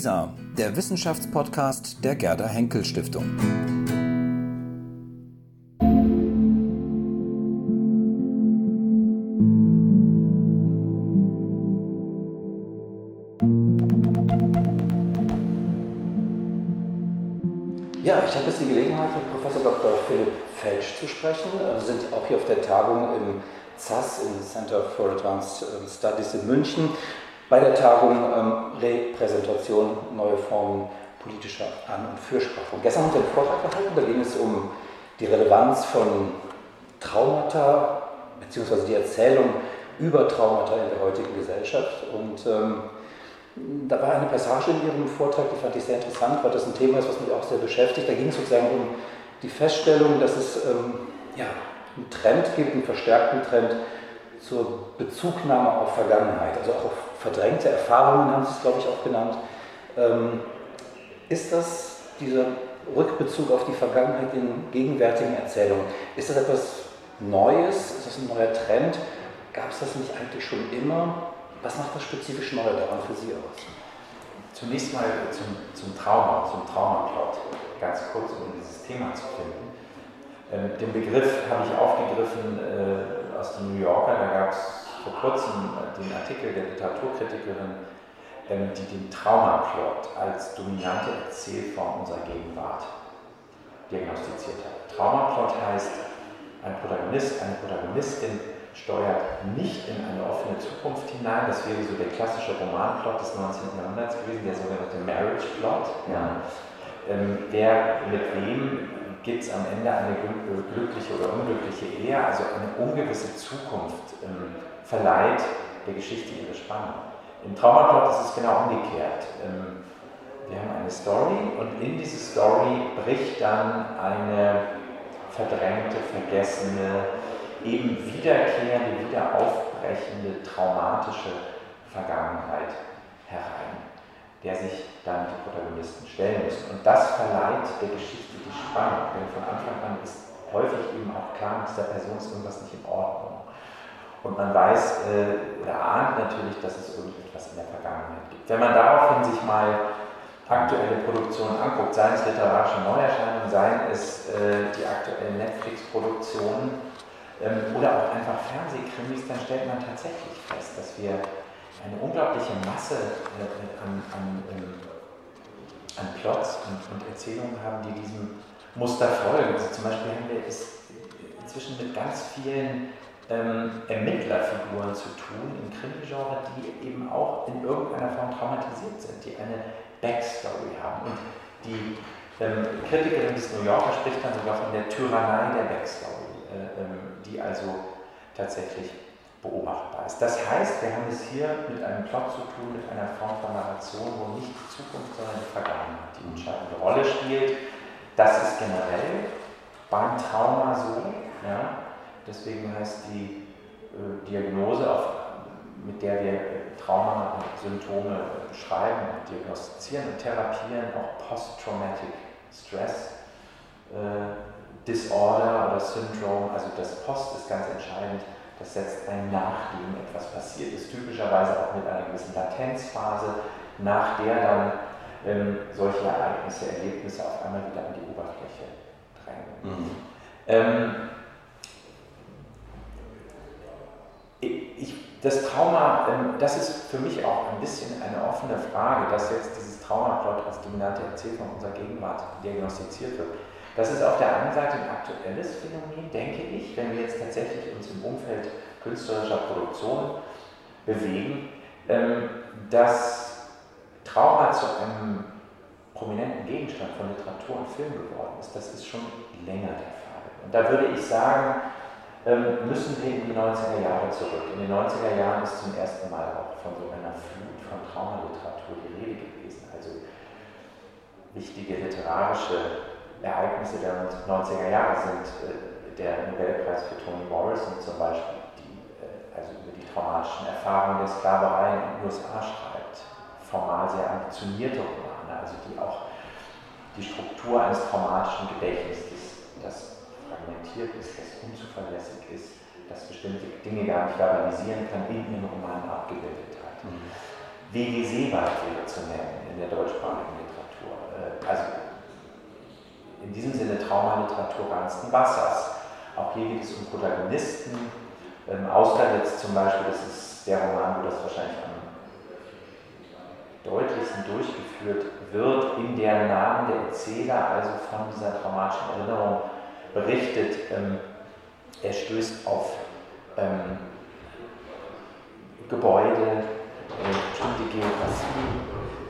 WISA, der Wissenschaftspodcast der Gerda Henkel Stiftung. Ja, ich habe jetzt die Gelegenheit, mit Professor Dr. Philipp Felsch zu sprechen. Wir sind auch hier auf der Tagung im ZAS, im Center for Advanced Studies in München bei der Tagung ähm, Repräsentation, neue Formen politischer An- und Fürsprache. Und gestern haben wir einen Vortrag gehalten, da ging es um die Relevanz von Traumata, beziehungsweise die Erzählung über Traumata in der heutigen Gesellschaft. Und ähm, da war eine Passage in Ihrem Vortrag, die fand ich sehr interessant, weil das ein Thema ist, was mich auch sehr beschäftigt. Da ging es sozusagen um die Feststellung, dass es ähm, ja, einen Trend gibt, einen verstärkten Trend zur Bezugnahme auf Vergangenheit, also auch auf verdrängte Erfahrungen haben Sie es, glaube ich, auch genannt. Ähm, ist das dieser Rückbezug auf die Vergangenheit in gegenwärtigen Erzählungen, ist das etwas Neues? Ist das ein neuer Trend? Gab es das nicht eigentlich schon immer? Was macht das spezifisch neu daran für Sie aus? Zunächst mal zum, zum Trauma, zum Traumaplot, ganz kurz, um dieses Thema zu finden. Ähm, den Begriff habe ich aufgegriffen äh, aus dem New Yorker, da gab es vor kurzem äh, den Artikel der Literaturkritikerin, ähm, die den Traumaplot als dominante Erzählform unserer Gegenwart diagnostiziert hat. Traumaplot heißt, ein Protagonist, eine Protagonistin steuert nicht in eine offene Zukunft hinein. Das wäre so der klassische Romanplot des 19. Jahrhunderts gewesen, der sogenannte Marriage Plot. Ja. Ähm, wer mit wem gibt es am Ende eine glückliche oder unglückliche Ehe, also eine ungewisse Zukunft ähm, verleiht der Geschichte ihre Spannung. Im Traumaplot ist es genau umgekehrt. Ähm, wir haben eine Story und in diese Story bricht dann eine verdrängte, vergessene, eben wiederkehrende, wieder aufbrechende, traumatische Vergangenheit herein, der sich dann die Protagonisten stellen müssen. Und das verleiht der Geschichte die Spannung, denn von Anfang an ist häufig eben auch klar, mit dieser Person ist irgendwas nicht in Ordnung. Und man weiß äh, oder ahnt natürlich, dass es irgendetwas in der Vergangenheit gibt. Wenn man daraufhin sich mal aktuelle Produktionen anguckt, seien es literarische Neuerscheinungen, seien es äh, die aktuellen Netflix-Produktionen ähm, oder auch einfach Fernsehkrimis, dann stellt man tatsächlich fest, dass wir eine unglaubliche Masse äh, an, an, ähm, an Plots und, und, Erzählungen haben, die diesem Muster folgen. Also zum Beispiel haben wir es inzwischen mit ganz vielen ähm, Ermittlerfiguren zu tun im Krimi-Genre, die eben auch in irgendeiner Form traumatisiert sind, die eine Backstory haben. Und die ähm, Kritikerin des New Yorker spricht dann sogar von der Tyrannei der Backstory, äh, ähm, die also tatsächlich beobachtbar ist. Das heißt, wir haben es hier mit einem Plot zu tun, mit einer Form von Narration, wo nicht die Zukunft, sondern die Vergangenheit die entscheidende Rolle spielt. Das ist generell beim Trauma so. Ja? Deswegen heißt die äh, Diagnose, auf, mit der wir Traumasymptome beschreiben diagnostizieren und therapieren, auch Post-Traumatic Stress äh, Disorder oder Syndrome. Also das Post ist ganz entscheidend. Das setzt ein nachdem etwas passiert ist, typischerweise auch mit einer gewissen Latenzphase, nach der dann ähm, solche Ereignisse, Erlebnisse auf einmal wieder an die Oberfläche drängen. Mhm. Ähm, ich, das Trauma, ähm, das ist für mich auch ein bisschen eine offene Frage, dass jetzt dieses Traumaplot als dominante Erzählung unserer Gegenwart diagnostiziert wird. Das ist auf der einen Seite ein aktuelles Phänomen, denke ich, wenn wir jetzt tatsächlich uns im Umfeld künstlerischer Produktion bewegen, ähm, dass Trauma zu einem prominenten Gegenstand von Literatur und Film geworden ist. Das ist schon länger der Fall. Und da würde ich sagen, ähm, müssen wir in die 90er Jahre zurück. In den 90er Jahren ist zum ersten Mal auch von so einer Flut von Traumaliteratur die Rede gewesen. Also wichtige literarische Ereignisse der 90er Jahre sind äh, der Nobelpreis für Toni Morrison zum Beispiel, die äh, also über die traumatischen Erfahrungen der Sklaverei in den USA schreibt. Formal sehr ambitionierte Romane, also die auch die Struktur eines traumatischen Gedächtnisses, das fragmentiert ist, das unzuverlässig ist, das bestimmte Dinge gar nicht verbalisieren kann, in ihren Romanen abgebildet hat. Mhm. W.G. Seewald wäre zu nennen in der deutschsprachigen Literatur. Äh, also in diesem Sinne Traumaliteratur reinsten Wassers. Auch hier geht es um Protagonisten. Ähm, Austerlitz zum Beispiel, das ist der Roman, wo das wahrscheinlich am deutlichsten durchgeführt wird, in der Namen der Erzähler also von dieser traumatischen Erinnerung berichtet. Ähm, er stößt auf ähm, Gebäude, äh, bestimmte Geografie,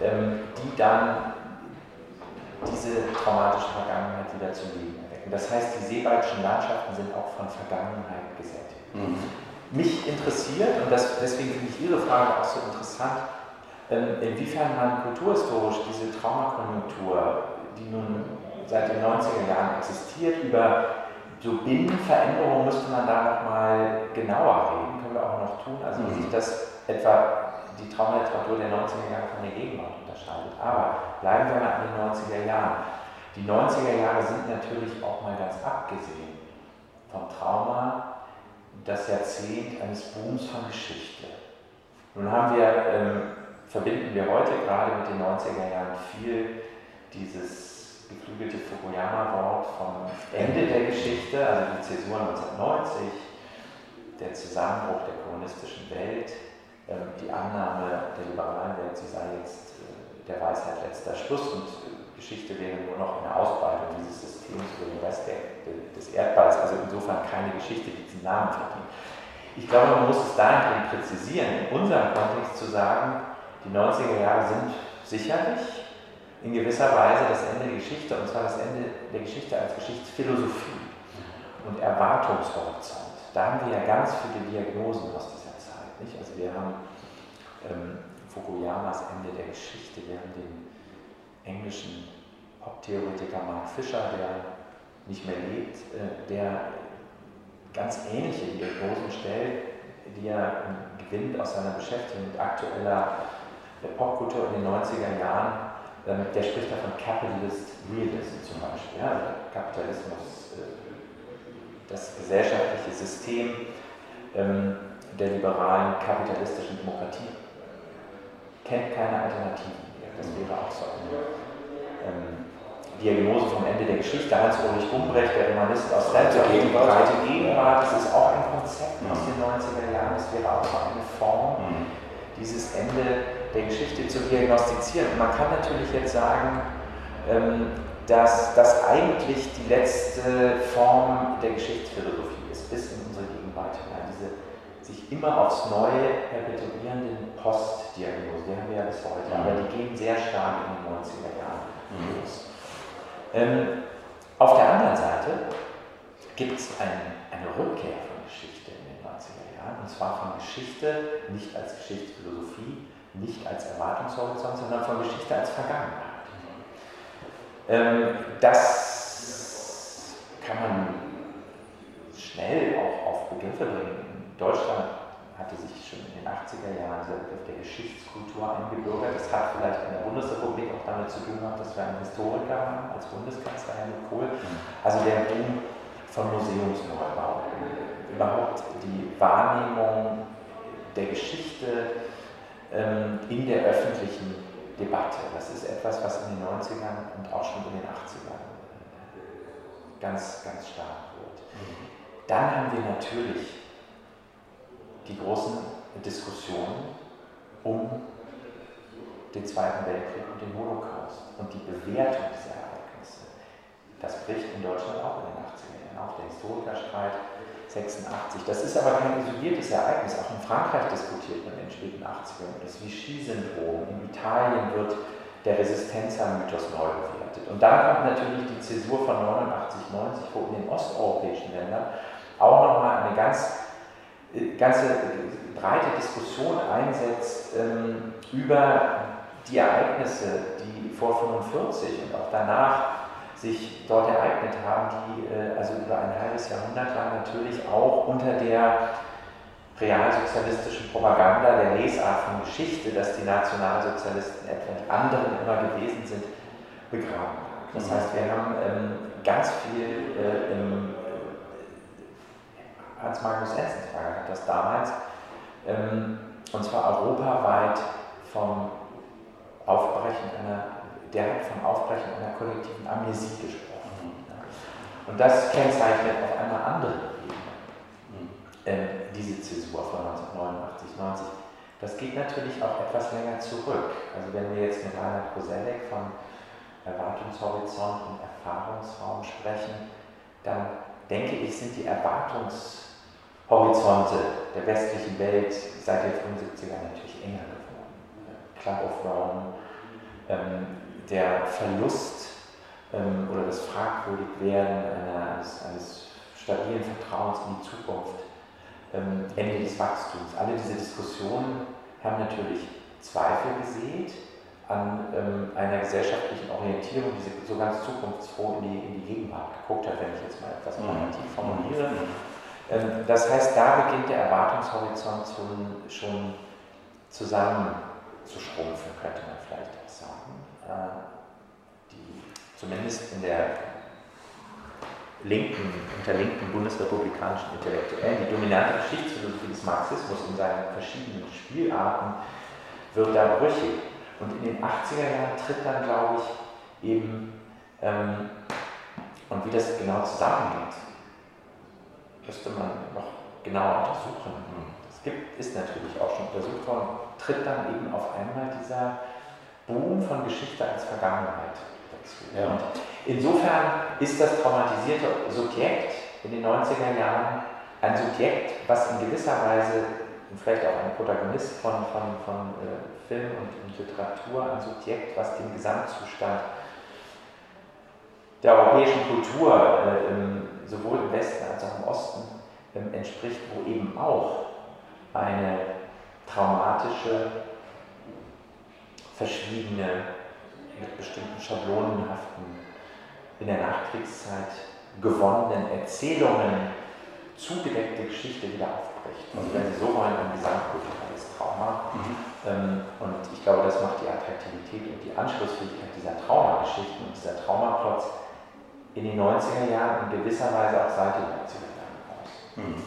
ähm, die dann diese traumatische Vergangenheit wieder zum Leben erwecken. Das heißt, die seewaldschen Landschaften sind auch von Vergangenheit gesättigt. Mhm. Mich interessiert, und das, deswegen finde ich Ihre Frage auch so interessant, ähm, inwiefern man kulturhistorisch diese Traumakonjunktur, die nun seit den 90er Jahren existiert, über so Binnenveränderungen müsste man da nochmal genauer reden, können wir auch noch tun. Also wie mhm. sich das etwa die Traumaliteratur der 90er Jahre von der Gegenwart unterscheidet. Aber bleiben wir mal an den 90er Jahren. Die 90er Jahre sind natürlich auch mal ganz abgesehen vom Trauma das Jahrzehnt eines Booms von Geschichte. Nun haben wir, ähm, verbinden wir heute gerade mit den 90er Jahren viel dieses geflügelte Fukuyama-Wort vom Ende der Geschichte, also die Zäsur 1990, der Zusammenbruch der kommunistischen Welt, ähm, die Annahme der liberalen Welt, sie sei jetzt äh, der Weisheit letzter Schluss und äh, Geschichte wäre nur noch eine Ausbreitung dieses Systems über den Rest des Erdballs, also insofern keine Geschichte, die diesen Namen verdient. Ich glaube, man muss es dahingehend präzisieren, in unserem Kontext zu sagen, die 90er Jahre sind sicherlich in gewisser Weise das Ende der Geschichte, und zwar das Ende der Geschichte als Geschichtsphilosophie und Erwartungshorizont. Da haben wir ja ganz viele Diagnosen aus dieser nicht? Also wir haben ähm, Fukuyamas Ende der Geschichte, wir haben den englischen Pop-Theoretiker Mark Fisher, der nicht mehr lebt, äh, der ganz ähnliche Diagnosen stellt, die er gewinnt aus seiner Beschäftigung mit aktueller Popkultur in den 90er Jahren. Der spricht da von Capitalist Realism zum Beispiel. Ja? Also Kapitalismus, äh, das gesellschaftliche System. Ähm, der liberalen kapitalistischen Demokratie kennt keine Alternativen mehr. Das wäre auch so eine ähm, Diagnose vom Ende der Geschichte. Hans-Ulrich Gumbrecht, der Romanist aus Stanford, die breite Gegenwart, das ist auch ein Konzept aus den 90er Jahren, das wäre auch so eine Form, mhm. dieses Ende der Geschichte zu diagnostizieren. Und man kann natürlich jetzt sagen, ähm, dass das eigentlich die letzte Form der Geschichtsphilosophie ist, bis in unsere Gegenwart hinein. Diese sich immer aufs Neue perpetuierenden Postdiagnosen, die haben wir ja bis heute, mhm. aber die gehen sehr stark in den 90er Jahren mhm. los. Ähm, auf der anderen Seite gibt es ein, eine Rückkehr von Geschichte in den 90er Jahren, und zwar von Geschichte nicht als Geschichtsphilosophie, nicht als Erwartungshorizont, sondern von Geschichte als Vergangenheit. Ähm, das kann man schnell auch auf Begriffe bringen. Deutschland hatte sich schon in den 80er Jahren dieser Begriff der Geschichtskultur eingebürgert. Das hat vielleicht in der Bundesrepublik auch damit zu tun gehabt, dass wir einen Historiker haben als Bundeskanzler Helmut Kohl. Also der Boom von Museumsneubau, überhaupt die Wahrnehmung der Geschichte in der öffentlichen Debatte. Das ist etwas, was in den 90ern und auch schon in den 80ern äh, ganz, ganz stark wird. Mhm. Dann haben wir natürlich die großen Diskussionen um den Zweiten Weltkrieg und den Holocaust und die Bewertung dieser Ereignisse. Das bricht in Deutschland auch in den 80er Jahren auf, der Historikerstreit 86. Das ist aber kein isoliertes Ereignis. Auch in Frankreich diskutiert man in den späten 80ern das Vichy-Syndrom. In Italien wird der Resistenza-Mythos neu bewertet. Und dann kommt natürlich die Zäsur von 89, 90, wo in den osteuropäischen Ländern auch nochmal eine ganz ganze breite Diskussion einsetzt ähm, über die Ereignisse, die vor 45 und auch danach sich dort ereignet haben, die äh, also über ein halbes Jahrhundert lang natürlich auch unter der realsozialistischen Propaganda, der Lesart von Geschichte, dass die Nationalsozialisten etwa die anderen immer gewesen sind, begraben. Das mhm. heißt, wir haben ähm, ganz viel äh, im Hans Magnus Enzensberger hat das damals, ähm, und zwar europaweit vom Aufbrechen einer, der hat vom Aufbrechen einer kollektiven Amnesie gesprochen. Und das kennzeichnet auf einmal andere Ebenen. Ähm, diese Zäsur von 1989, 90. Das geht natürlich auch etwas länger zurück. Also wenn wir jetzt mit Reinhard Koselleck von Erwartungshorizont und Erfahrungsraum sprechen, dann denke ich, sind die Erwartungshorizonte der westlichen Welt seit den 75ern natürlich enger geworden. Club of Rome, ähm, der Verlust ähm, oder das Fragwürdigwerden eines, eines stabilen Vertrauens in die Zukunft, ähm, Ende des Wachstums. Alle diese Diskussionen haben natürlich Zweifel gesät an ähm, einer gesellschaftlichen Orientierung, die so ganz zukunftsfroh in die, in die Gegenwart geguckt hat, wenn ich jetzt mal etwas normativ mhm. formuliere. Ähm, das heißt, da beginnt der Erwartungshorizont schon, schon zusammen zu schrumpfen, könnte man vielleicht die, zumindest in der linken, unter linken bundesrepublikanischen Intellektuellen, die dominante Geschichtsphilosophie des Marxismus in seinen verschiedenen Spielarten wird da brüchig. Und in den 80er Jahren tritt dann, glaube ich, eben, ähm, und wie das genau zusammenhängt, müsste man noch genauer untersuchen. Es gibt, ist natürlich auch schon untersucht worden, tritt dann eben auf einmal dieser Boom von Geschichte als Vergangenheit dazu. Ja. Und insofern ist das traumatisierte Subjekt in den 90er Jahren ein Subjekt, was in gewisser Weise vielleicht auch ein Protagonist von, von, von äh, Film und, und, Literatur, ein Subjekt, was dem Gesamtzustand der europäischen Kultur äh, im, sowohl im Westen als auch im Osten äh, entspricht, wo eben auch eine traumatische, verschwiegene, mit bestimmten schablonenhaften, in der Nachkriegszeit gewonnenen Erzählungen zugedeckte Geschichte wieder aufbricht. Also wenn Sie so wollen, ein gesamtkulturelles Trauma. Mhm. Ähm, und ich glaube, das macht die Attraktivität und die Anschlussfähigkeit dieser Traumageschichten und dieser Traumaplots in den 90er Jahren in gewisser Weise auch seit den 90er Jahren aus. Mhm.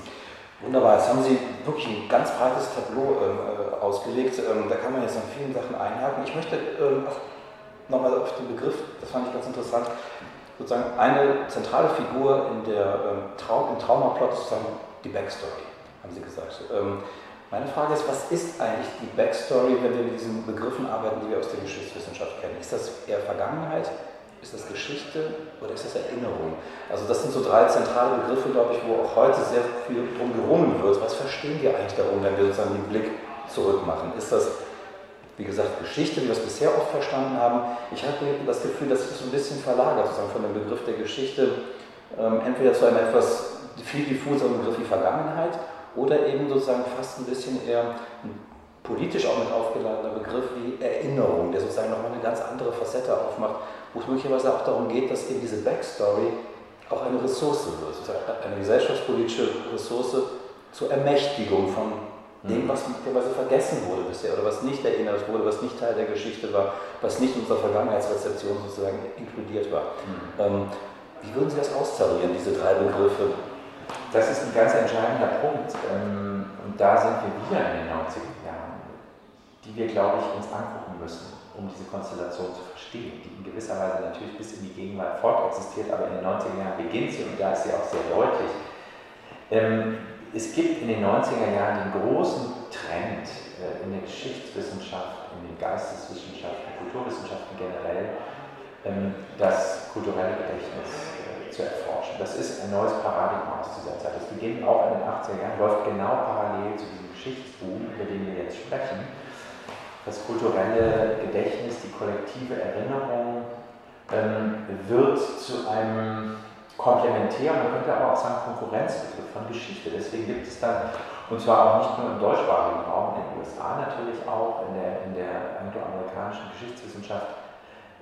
Wunderbar, jetzt haben Sie wirklich ein ganz breites Tableau äh, ausgelegt. Ähm, da kann man jetzt an vielen Sachen einhaken. Ich möchte ähm, nochmal auf den Begriff, das fand ich ganz interessant, sozusagen eine zentrale Figur in der, ähm, Traum, im Traumaplot ist sozusagen die Backstory, haben Sie gesagt. Ähm, meine Frage ist, was ist eigentlich die Backstory, wenn wir mit diesen Begriffen arbeiten, die wir aus der Geschichtswissenschaft kennen? Ist das eher Vergangenheit? Ist das Geschichte oder ist das Erinnerung? Also das sind so drei zentrale Begriffe, glaube ich, wo auch heute sehr viel drum gerungen wird. Was verstehen wir eigentlich darum, wenn wir sozusagen den Blick zurückmachen? Ist das wie gesagt, Geschichte, wie wir es bisher oft verstanden haben. Ich hatte das Gefühl, dass das so ein bisschen verlagert, sozusagen von dem Begriff der Geschichte, ähm, entweder zu einem etwas viel diffuseren Begriff wie Vergangenheit oder eben sozusagen fast ein bisschen eher ein politisch auch mit aufgeladener Begriff wie Erinnerung, der sozusagen nochmal eine ganz andere Facette aufmacht, wo es möglicherweise auch darum geht, dass eben diese Backstory auch eine Ressource wird, sozusagen eine gesellschaftspolitische Ressource zur Ermächtigung von dem, was möglicherweise vergessen wurde bisher oder was nicht erinnert wurde, was nicht Teil der Geschichte war, was nicht in unserer Vergangenheitsrezeption sozusagen inkludiert war. Mhm. Ähm, wie würden Sie das austarieren, diese drei Begriffe? Das ist ein ganz entscheidender Punkt. Ähm, und da sind wir wieder in den 90er Jahren, die wir, glaube ich, uns angucken müssen, um diese Konstellation zu verstehen, die in gewisser Weise natürlich bis in die Gegenwart fortexistiert, aber in den 90er Jahren beginnt sie und da ist sie auch sehr deutlich. Ähm, es gibt in den 90er Jahren den großen Trend äh, in der Geschichtswissenschaft, in den Geisteswissenschaften, Kulturwissenschaften generell, ähm, das kulturelle Gedächtnis äh, zu erforschen. Das ist ein neues Paradigma aus dieser Zeit. Das beginnt auch in den 80er Jahren, läuft genau parallel zu diesem Geschichtsboom, über den wir jetzt sprechen. Das kulturelle Gedächtnis, die kollektive Erinnerung ähm, wird zu einem komplementär, man könnte aber auch sagen Konkurrenzbegriff von Geschichte. Deswegen gibt es dann, und zwar auch nicht nur im deutschsprachigen Raum, in den USA natürlich auch, in der, in der angloamerikanischen Geschichtswissenschaft,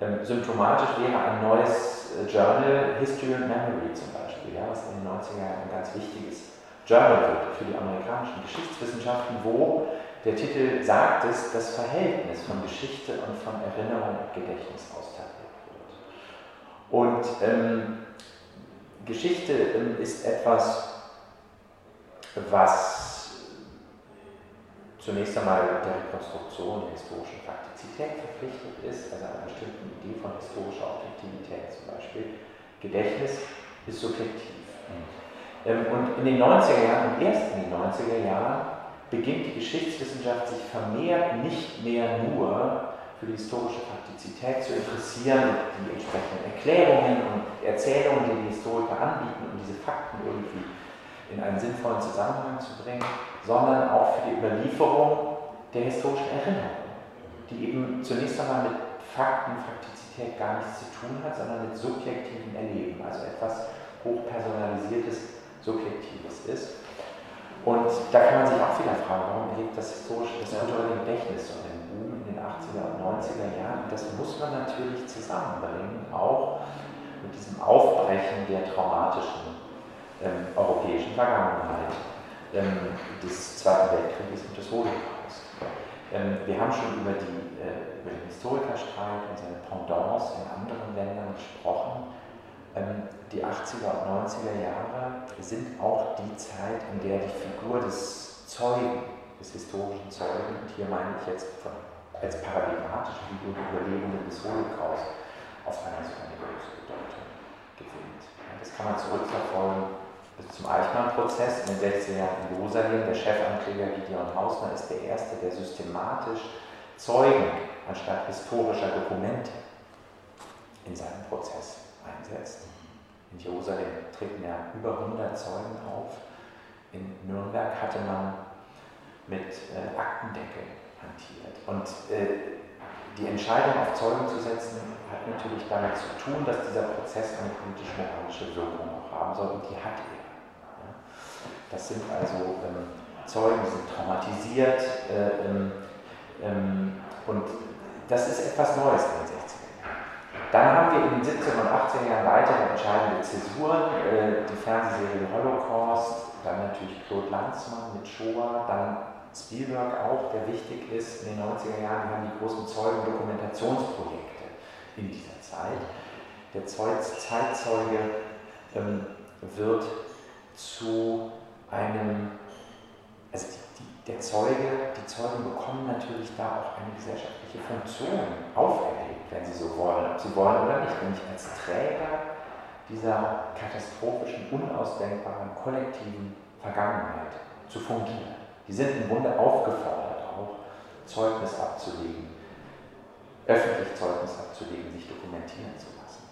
ähm, symptomatisch wäre ein neues äh, Journal, History and Memory zum Beispiel, ja, was in den 90er Jahren ein ganz wichtiges Journal wird für die amerikanischen Geschichtswissenschaften, wo der Titel sagt es, das Verhältnis von Geschichte und von Erinnerung und Gedächtnis austariert wird. Und ähm, Geschichte ähm, ist etwas, was zunächst einmal der Rekonstruktion der historischen Faktizität verpflichtet ist, also einer bestimmten Idee von historischer Objektivität zum Beispiel. Gedächtnis ist subjektiv. Mhm. Und in den 90er Jahren, erst in den 90er Jahren, beginnt die Geschichtswissenschaft sich vermehrt nicht mehr nur für die historische Faktizität zu interessieren, die entsprechenden Erklärungen und Erzählungen, die die Historiker anbieten, um diese Fakten irgendwie in einen sinnvollen Zusammenhang zu bringen, sondern auch für die Überlieferung der historischen Erinnerung, die eben zunächst einmal mit Fakten, Faktizität gar nichts zu tun hat, sondern mit subjektivem Erleben, also etwas hochpersonalisiertes, subjektives ist. Und da kann man sich auch wieder fragen, warum erlebt das historische, das kulturelle Gedächtnis so einen Boom in den 80er und 90er Jahren? Das muss man natürlich zusammenbringen, auch mit diesem Aufbrechen der traumatischen ähm, europäischen Vergangenheit ähm, des Zweiten Weltkrieges und des Holocaust. Ähm, wir haben schon über, die, äh, über den Historikerstreit und seine Pendants in anderen Ländern gesprochen. Ähm, die 80er und 90er Jahre sind auch die Zeit, in der die Figur des Zeugen, des historischen Zeugen, und hier meine ich jetzt von, als paradigmatische Figur der Überlebenden des Holocaust, auf einmal so eine große Bedeutung gewinnt. Das kann man zurückverfolgen bis zum Eichmann-Prozess in den 60er Jahren in Jerusalem. Der Chefankläger Gideon Hausner ist der Erste, der systematisch Zeugen anstatt historischer Dokumente in seinem Prozess einsetzt. In Jerusalem treten ja über 100 Zeugen auf. In Nürnberg hatte man mit äh, Aktendeckel hantiert. Und äh, die Entscheidung auf Zeugen zu setzen, hat natürlich damit zu tun, dass dieser Prozess eine politisch-moralische Wirkung auch haben soll und die hat er. Ja. Das sind also ähm, Zeugen, die sind traumatisiert äh, ähm, ähm, und das ist etwas Neues dann haben wir in den 17 und 18 Jahren weitere entscheidende Zäsuren, äh, die Fernsehserie Holocaust, dann natürlich Claude Lanzmann mit Shoah, dann Spielberg auch, der wichtig ist. In den 90er Jahren haben die großen Zeugen-Dokumentationsprojekte in dieser Zeit. Der Zeitzeuge ähm, wird zu einem, also die, die, der Zeuge, die Zeugen bekommen natürlich da auch eine gesellschaftliche Funktion auferlegt wenn Sie so wollen, ob Sie wollen oder nicht, nämlich als Träger dieser katastrophischen, unausdenkbaren, kollektiven Vergangenheit zu fungieren. Die sind im Grunde aufgefordert, auch Zeugnis abzulegen, öffentlich Zeugnis abzulegen, sich dokumentieren zu lassen.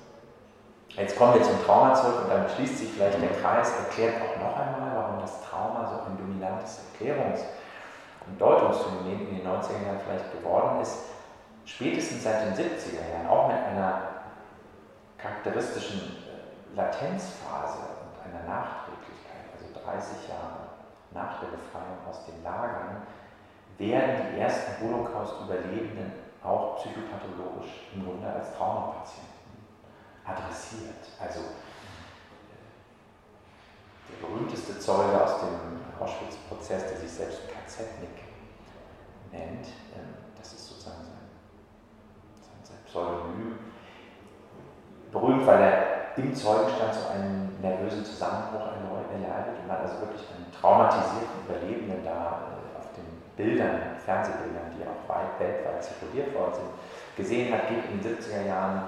Jetzt kommen wir zum Trauma zurück und dann schließt sich vielleicht der Kreis, erklärt auch noch einmal, warum das Trauma so ein dominantes Erklärungs- und Deutungsphänomen in den 90er Jahren vielleicht geworden ist spätestens seit den 70er Jahren auch mit einer charakteristischen äh, Latenzphase und einer Nachträglichkeit, also 30 Jahre nach der Befreiung aus den Lagern, werden die ersten Holocaust-Überlebenden auch psychopathologisch im Grunde als Traumapatienten adressiert. Also äh, der berühmteste Zeuge aus dem Auschwitz-Prozess, der sich selbst KZ-Nick nennt, ähm, das ist sozusagen Pseudonym, berühmt, weil er im Zeugenstand so einen nervösen Zusammenbruch erleidet und man also wirklich einen traumatisierten Überlebenden da äh, auf den Bildern, Fernsehbildern, die auch weit weltweit zirkuliert worden sind, gesehen hat, geht in den 70er Jahren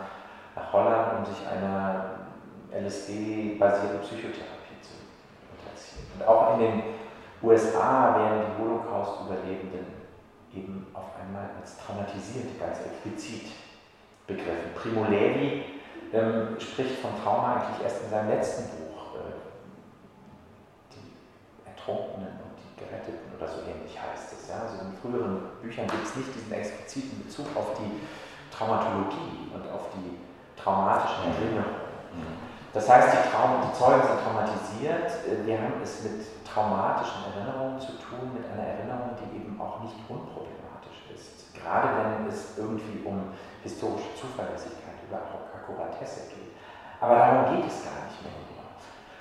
nach Holland, um sich einer LSD-basierten Psychotherapie zu unterziehen. Und auch in den USA werden die Holocaust-Überlebenden eben auf einmal als traumatisiert, ganz explizit begriffen. Primo Levi ähm, spricht von Trauma eigentlich erst in seinem letzten Buch, äh, die Ertrunkenen und die Geretteten oder so ähnlich heißt es. Ja? Also in früheren Büchern gibt es nicht diesen expliziten Bezug auf die Traumatologie und auf die traumatischen Erinnerungen. Das heißt, die, Traum die Zeugen sind traumatisiert. Äh, wir haben es mit traumatischen Erinnerungen zu tun, mit einer Erinnerung, die eben auch nicht unproblematisch ist. Gerade wenn es irgendwie um historische Zuverlässigkeit, über Akkuratesse geht. Aber darum geht es gar nicht mehr.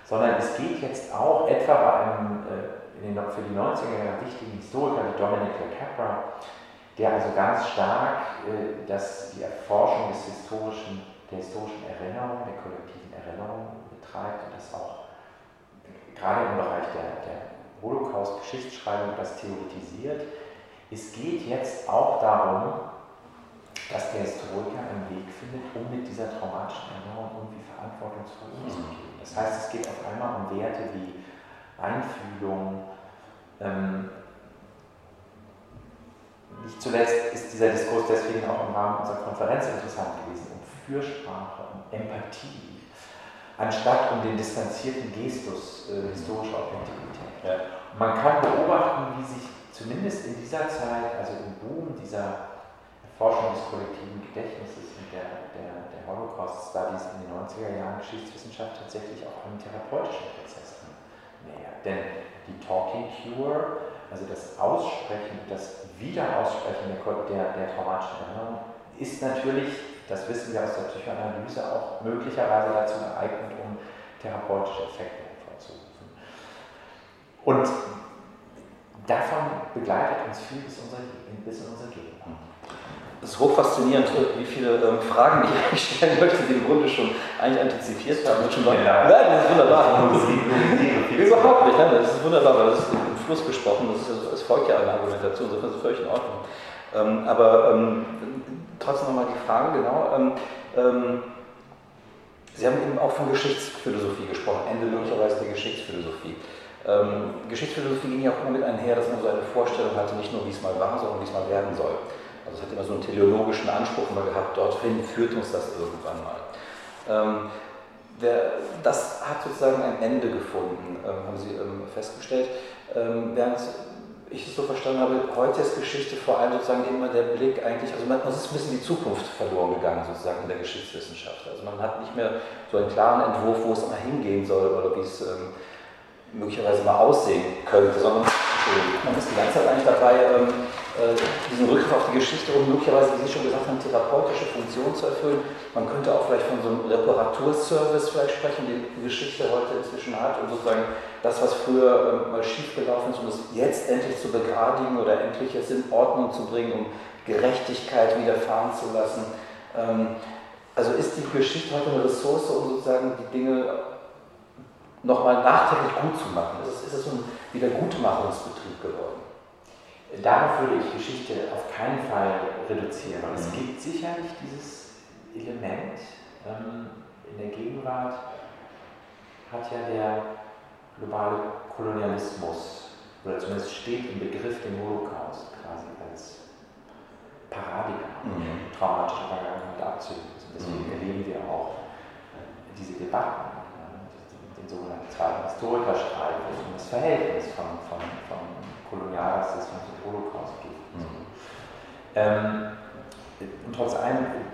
Sondern es geht jetzt auch etwa bei einem äh, den, für die 90er Jahre wichtigen Historiker wie Dominic LeCapra, der also ganz stark äh, das, die Erforschung des historischen, der historischen Erinnerung, der kollektiven Erinnerung betreibt und das auch gerade im Bereich der, der Holocaust-Geschichtsschreibung das theoretisiert, es geht jetzt auch darum, dass der Historiker einen Weg findet, um mit dieser traumatischen Erinnerung irgendwie verantwortungsvoll umzugehen. Das heißt, es geht auf einmal um Werte wie Einfühlung. Ähm, nicht zuletzt ist dieser Diskurs deswegen auch im Rahmen unserer Konferenz interessant gewesen, um Fürsprache, um Empathie, anstatt um den distanzierten Gestus äh, historischer Objektivität. Ja. Man kann beobachten, wie sich zumindest in dieser Zeit, also im Boom dieser Forschung des kollektiven Gedächtnisses und der, der, der Holocaust-Studies in den 90er Jahren Geschichtswissenschaft tatsächlich auch einem therapeutischen Prozess näher. Denn die Talking Cure, also das Aussprechen, das Wiederaussprechen der, der, der traumatischen Erinnerung, ist natürlich, das wissen wir aus der Psychoanalyse, auch möglicherweise dazu geeignet, um therapeutische Effekte hervorzurufen. Und davon begleitet uns viel bis, unser, bis in unsere Gegenwart. Es ist hochfaszinierend, wie viele ähm, Fragen ich stellen möchte, die im Grunde schon eigentlich antizipiert haben. Schon ja, ja, das ist wunderbar. Überhaupt nicht, ne? das ist wunderbar, weil das ist im Fluss gesprochen, das, ist, es folgt ja eine Argumentation, insofern ist es völlig in Ordnung. Ähm, aber ähm, trotzdem nochmal die Frage, genau. Ähm, ähm, Sie haben eben auch von Geschichtsphilosophie gesprochen, Ende möglicherweise der Geschichtsphilosophie. Ähm, Geschichtsphilosophie ging ja auch immer mit einher, dass man so eine Vorstellung hatte, nicht nur wie es mal war, sondern wie es mal werden soll. Also es hat immer so einen teleologischen Anspruch immer gehabt, dorthin führt uns das irgendwann mal. Ähm, der, das hat sozusagen ein Ende gefunden, ähm, haben Sie ähm, festgestellt. Ähm, während ich es so verstanden habe, heute ist Geschichte vor allem sozusagen immer der Blick eigentlich, also man, ist ein bisschen die Zukunft verloren gegangen sozusagen in der Geschichtswissenschaft. Also man hat nicht mehr so einen klaren Entwurf, wo es mal hingehen soll oder wie es ähm, möglicherweise mal aussehen könnte, sondern man ist die ganze Zeit eigentlich dabei, ähm, äh, diesen Rückgriff auf die Geschichte um möglicherweise, wie Sie schon gesagt haben, therapeutische Funktion zu erfüllen. Man könnte auch vielleicht von so einem Reparaturservice vielleicht sprechen, den die Geschichte heute inzwischen hat und sozusagen das, was früher ähm, mal schiefgelaufen ist, um es jetzt endlich zu begradigen oder endlich es in Ordnung zu bringen, um Gerechtigkeit widerfahren zu lassen. Ähm, also ist die Geschichte heute eine Ressource, um sozusagen die Dinge nochmal nachträglich gut zu machen? Ist es, ist es so ein Wiedergutmachungsbetrieb geworden? Darauf würde ich Geschichte auf keinen Fall reduzieren. Mhm. Es gibt sicherlich dieses Element ähm, in der Gegenwart, hat ja der globale Kolonialismus, oder zumindest steht im Begriff den Holocaust quasi als Paradigma, mhm. traumatische Vergangenheit abzulösen. Deswegen mhm. erleben wir auch äh, diese Debatten sogenannten zweiten Historikerstreit, wo es um das Verhältnis von, von, von Kolonialrassismus und Holocaust geht. Mhm. Ähm, und trotz allem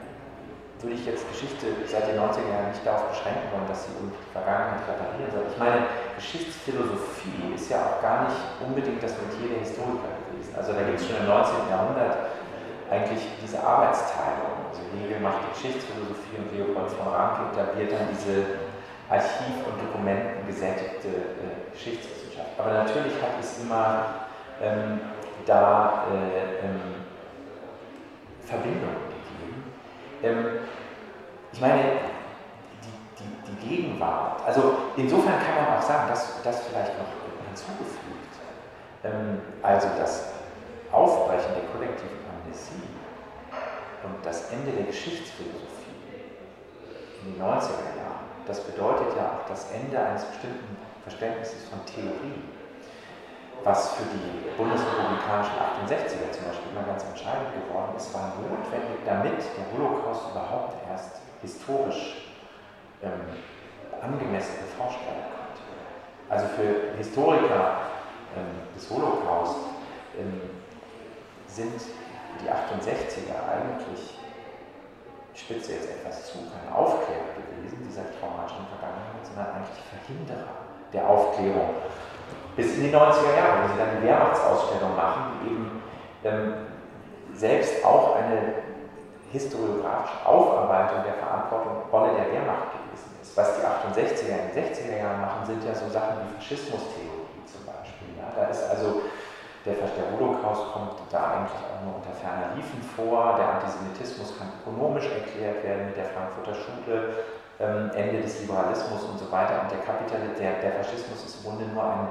würde ich jetzt Geschichte seit den 90er Jahren nicht darauf beschränken wollen, dass sie die Vergangenheit reparieren soll. Ich meine, Geschichtsphilosophie ist ja auch gar nicht unbedingt das Metier der Historiker gewesen. Also da gibt es schon im 19. Jahrhundert eigentlich diese Arbeitsteilung. Also Hegel macht die Geschichtsphilosophie und Leopold von Ranke etabliert dann diese Archiv- und Dokumenten gesättigte äh, Geschichtswissenschaft. Aber natürlich hat es immer ähm, da äh, ähm, Verbindungen gegeben. Ähm, ich meine, die, die, die, Gegenwart, also insofern kann man auch sagen, dass das vielleicht noch hinzugefügt. Ähm, also das Aufbrechen der kollektiven Amnesie und das Ende der Geschichtsphilosophie in den 90er Jahren das bedeutet ja auch das Ende eines bestimmten Verständnisses von Theorie, was für die bundesrepublikanischen 68er zum Beispiel immer ganz entscheidend geworden ist, war notwendig, damit der Holocaust überhaupt erst historisch ähm, angemessen erforscht werden konnte. Also für Historiker ähm, des Holocaust ähm, sind die 68er eigentlich ich spitze jetzt etwas zu, keine Aufklärer gewesen dieser traumatischen Vergangenheit, sondern eigentlich Verhinderer der Aufklärung. Bis in die 90er Jahre, wo sie dann die Wehrmachtsausstellung machen, die eben ähm, selbst auch eine historiografische Aufarbeitung der Verantwortung Rolle der Wehrmacht gewesen ist. Was die 68er in den 60er Jahren machen, sind ja so Sachen wie Faschismustheorie zum Beispiel. Ja? Da ist also der, der Holocaust kommt da eigentlich auch nur unter ferner Liefen vor. Der Antisemitismus kann ökonomisch erklärt werden mit der Frankfurter Schule, ähm, Ende des Liberalismus und so weiter. Und der, Kapital, der, der Faschismus ist im Grunde nur ein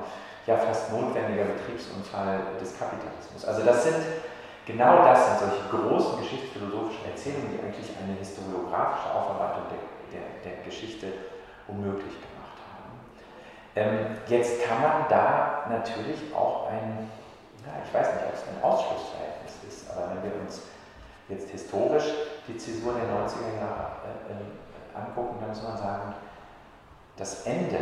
ja fast notwendiger Betriebsunfall des Kapitalismus. Also das sind genau das sind solche großen geschichtsphilosophischen Erzählungen, die eigentlich eine historiografische Aufarbeitung der, der, der Geschichte unmöglich gemacht haben. Ähm, jetzt kann man da natürlich auch ein, ja, ich weiß nicht, ob es ein Ausschlussverhältnis ist, aber wenn wir uns jetzt historisch die Zäsur der 90er Jahre äh, äh, angucken, dann muss man sagen, das Ende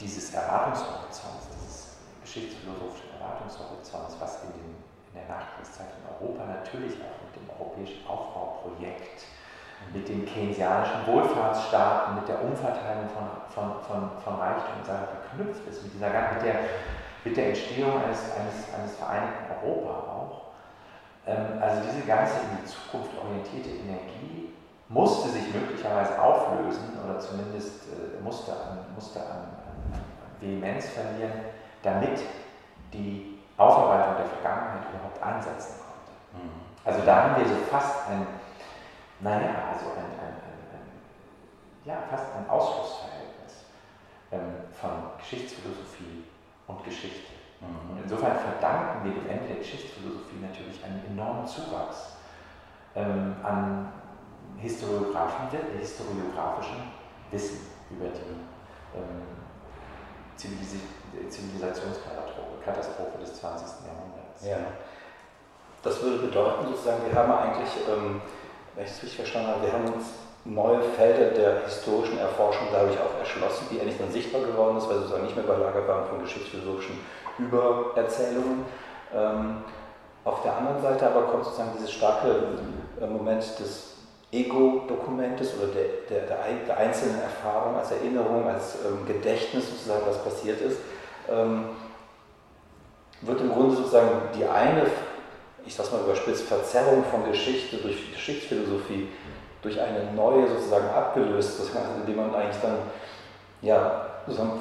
dieses Erwartungshorizonts, dieses geschichtsphilosophischen Erwartungshorizonts, was in, den, in der Nachkriegszeit in Europa natürlich auch mit dem europäischen Aufbauprojekt, mit den keynesianischen Wohlfahrtsstaaten, mit der Umverteilung von, von, von, von Reichtum verknüpft ist, mit, dieser, mit, der, mit der Entstehung eines, eines, eines vereinigten Europa auch. Ähm, also diese ganze in die Zukunft orientierte Energie musste sich möglicherweise auflösen oder zumindest äh, musste an, musste an Vehemenz verlieren, damit die Aufarbeitung der Vergangenheit überhaupt einsetzen konnte. Mhm. Also da haben wir so fast ein, naja, also ein, ein, ein, ein ja, fast ein Ausschlussverhältnis ähm, von Geschichtsphilosophie und Geschichte. Mhm. Insofern verdanken wir dem Ende der Geschichtsphilosophie natürlich einen enormen Zuwachs ähm, an historiografischem Wissen über die ähm, Zivilisationskatastrophe des 20. Jahrhunderts. Ja. Das würde bedeuten, sozusagen, wir haben eigentlich, ähm, wenn ich es richtig verstanden habe, wir haben uns neue Felder der historischen Erforschung dadurch auch erschlossen, die endlich dann sichtbar geworden ist, weil sie sozusagen nicht mehr überlagert waren von geschichtsphilosophischen Übererzählungen. Ähm, auf der anderen Seite aber kommt sozusagen dieses starke äh, Moment des Ego-Dokumentes oder der, der, der, einzelnen Erfahrung als Erinnerung, als ähm, Gedächtnis sozusagen, was passiert ist, ähm, wird im Grunde sozusagen die eine, ich sag's mal überspitzt, Verzerrung von Geschichte durch Geschichtsphilosophie durch eine neue sozusagen abgelöst, indem man eigentlich dann ja,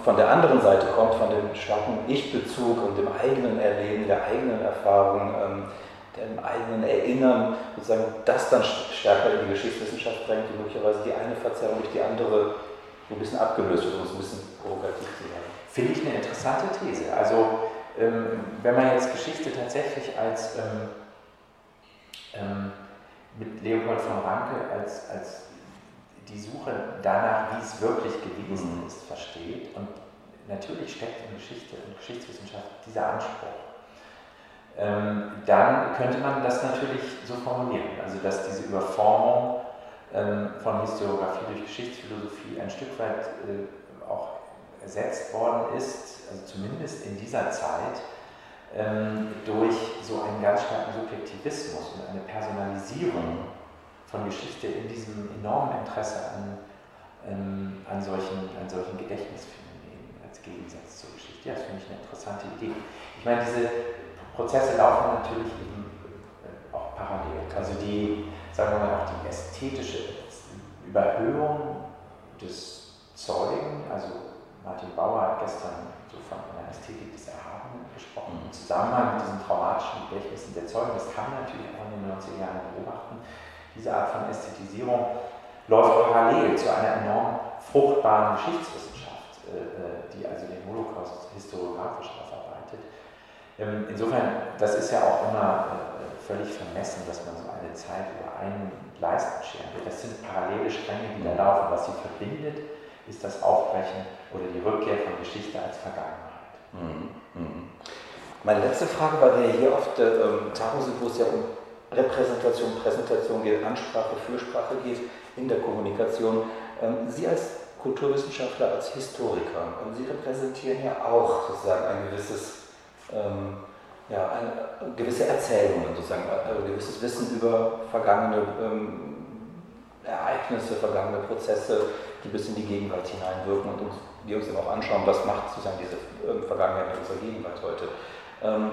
von der anderen Seite kommt, von dem starken Ich-Bezug und dem eigenen Erleben, der eigenen Erfahrung. Ähm, dem eigenen Erinnern, sozusagen das dann stärker in die Geschichtswissenschaft drängt und möglicherweise die eine Verzerrung durch die andere ein bisschen abgelöst wird, um es ein bisschen provokativ zu sagen. Finde ich eine interessante These. Also ähm, wenn man jetzt Geschichte tatsächlich als ähm, ähm, mit Leopold von Ranke als, als die Suche danach, wie es wirklich gewesen mhm. ist, versteht. Und natürlich steckt in Geschichte und Geschichtswissenschaft dieser Anspruch ähm, dann könnte man das natürlich so formulieren, also dass diese Überformung ähm, von Historiografie durch Geschichtsphilosophie ein Stück weit äh, auch ersetzt worden ist, also zumindest in dieser Zeit, ähm, durch so einen ganz starken Subjektivismus und eine Personalisierung von Geschichte in diesem enormen Interesse an, ähm, an, solchen, an solchen Gedächtnisphänomenen als Gegensatz zur Geschichte. Ja, das finde ich eine interessante Idee. Ich meine, diese Prozesse laufen natürlich eben äh, auch parallel. Also die, sagen wir mal, auch die ästhetische Überhöhung des Zeugen, also Martin Bauer hat gestern so von Ästhetik des Erhabenen gesprochen, im Zusammenhang mit diesen traumatischen Gedächtnissen der Zeugen, das kann man natürlich auch in den 90er Jahren beobachten. Diese Art von Ästhetisierung läuft parallel zu einer enorm fruchtbaren Geschichtswissenschaft, äh, äh, die also den Holocaust historiografisch ähm, insofern, das ist ja auch immer äh, völlig vermessen, dass man so eine Zeit über einen Leisten scheren will. Das sind parallele Stränge, die da laufen. Was sie verbindet, ist das Aufbrechen oder die Rückkehr von Geschichte als Vergangenheit. Mhm. Mhm. Meine letzte Frage, weil wir hier oft äh, ähm, Tagung sind, wo es ja um Repräsentation, Präsentation geht, Ansprache, Fürsprache geht in der Kommunikation. Ähm, sie als Kulturwissenschaftler, als Historiker, und Sie repräsentieren ja auch sozusagen ein gewisses ähm, ja, eine, gewisse Erzählungen, sozusagen, also gewisses Wissen über vergangene ähm, Ereignisse, vergangene Prozesse, die bis in die Gegenwart hineinwirken und uns, die uns dann auch anschauen, was macht sozusagen diese ähm, Vergangenheit mit unserer Gegenwart heute. Ähm,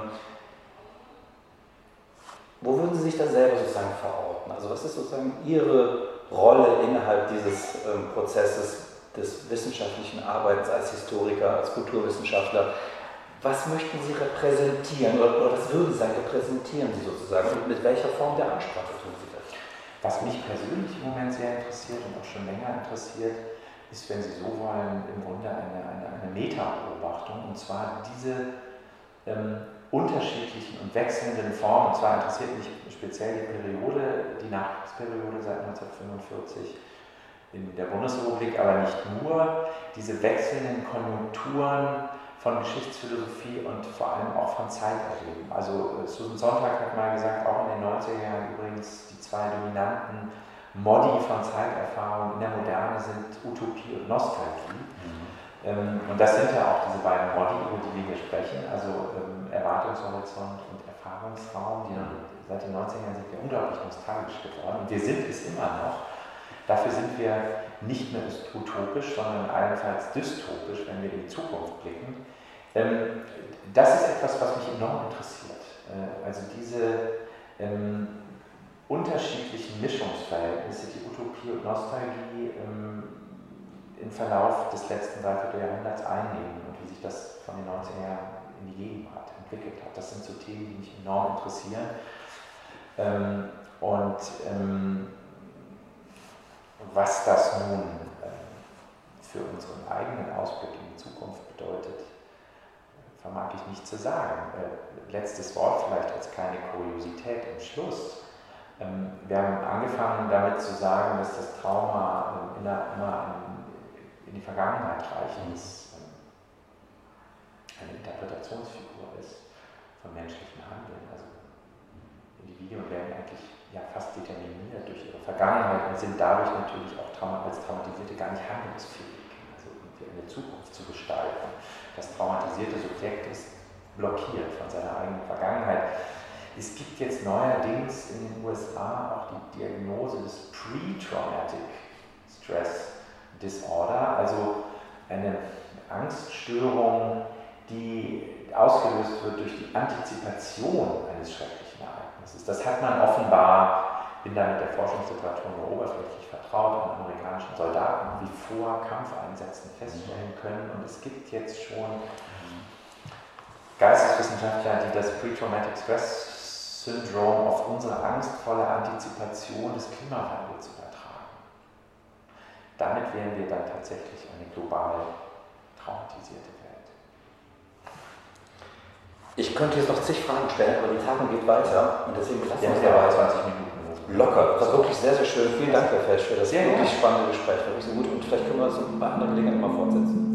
wo würden Sie sich da selber sozusagen verorten? Also was ist sozusagen Ihre Rolle innerhalb dieses ähm, Prozesses des wissenschaftlichen Arbeitens als Historiker, als Kulturwissenschaftler? was möchten Sie repräsentieren oder, oder was würden Sie sagen, repräsentieren Sie sozusagen und mit welcher Form der Ansprache tun Sie das? Was mich persönlich im Moment sehr interessiert und auch schon länger interessiert, ist, wenn Sie so wollen, im Grunde eine, eine, eine Meta-Beobachtung. Und zwar diese ähm, unterschiedlichen und wechselnden Formen. Und zwar interessiert mich speziell die Periode, die Nachkriegsperiode seit 1945 in der Bundesrepublik, aber nicht nur. Diese wechselnden Konjunkturen von Geschichtsphilosophie und vor allem auch von Zeiterleben. Also äh, Susan Sonntag hat mal gesagt, auch in den 90er Jahren übrigens, die zwei dominanten Modi von Zeiterfahrung in der Moderne sind Utopie und Nostalgie. Mhm. Ähm, und das sind ja auch diese beiden Modi, über die wir hier sprechen, also ähm, Erwartungshorizont und Erfahrungsraum. Die, seit den 90ern sind wir unglaublich nostalgisch geworden und wir sind es immer noch. Dafür sind wir nicht mehr utopisch, sondern allenfalls dystopisch, wenn wir in die Zukunft blicken. Ähm, das ist etwas, was mich enorm interessiert. Äh, also diese unterschiedlichen Mischungsverhältnisse, die Utopie und Nostalgie ähm, im Verlauf des letzten Dreivierteljahrhunderts einnehmen und wie sich das von den 90er Jahren in die Gegenwart entwickelt hat. Das sind so Themen, die mich enorm interessieren. Ähm, und ähm, was das nun ähm, für unseren eigenen Ausblick in die Zukunft bedeutet, vermag ich nicht zu sagen. Äh, letztes Wort vielleicht als kleine Kuriosität im Schluss. Ähm, wir haben angefangen damit zu sagen, dass das Trauma ähm, immer in die Vergangenheit reichend ähm, eine Interpretationsfigur ist von menschlichen Handeln. Also Individuen werden eigentlich ja fast determiniert durch ihre Vergangenheit und sind dadurch natürlich auch als Traumatisierte gar nicht handlungsfähig, also eine Zukunft zu gestalten. Das traumatisierte Subjekt ist blockiert von seiner eigenen Vergangenheit. Es gibt jetzt neuerdings in den USA auch die Diagnose des Pre-Traumatic Stress Disorder, also eine Angststörung, die ausgelöst wird durch die Antizipation eines schrecklichen Ereignisses. Das hat man offenbar, bin da mit der Forschungsliteratur nur oberflächlich vertraut, an amerikanischen Soldaten wie vor Kampfeinsätzen feststellen können. Und es gibt jetzt schon Geisteswissenschaftler, die das Pre-Traumatic Stress Syndrom auf unsere angstvolle Antizipation des Klimawandels übertragen. Damit wären wir dann tatsächlich eine global traumatisierte Welt. Ich könnte jetzt noch zig Fragen stellen, aber die Tagung geht weiter und deswegen lassen wir ja 20 Minuten. Locker. Das war wirklich sehr, sehr schön. Vielen Dank, Herr Felsch, für das sehr wirklich spannende Gespräch. Wirklich so gut und vielleicht können wir es bei anderen Gelegenheiten mal fortsetzen.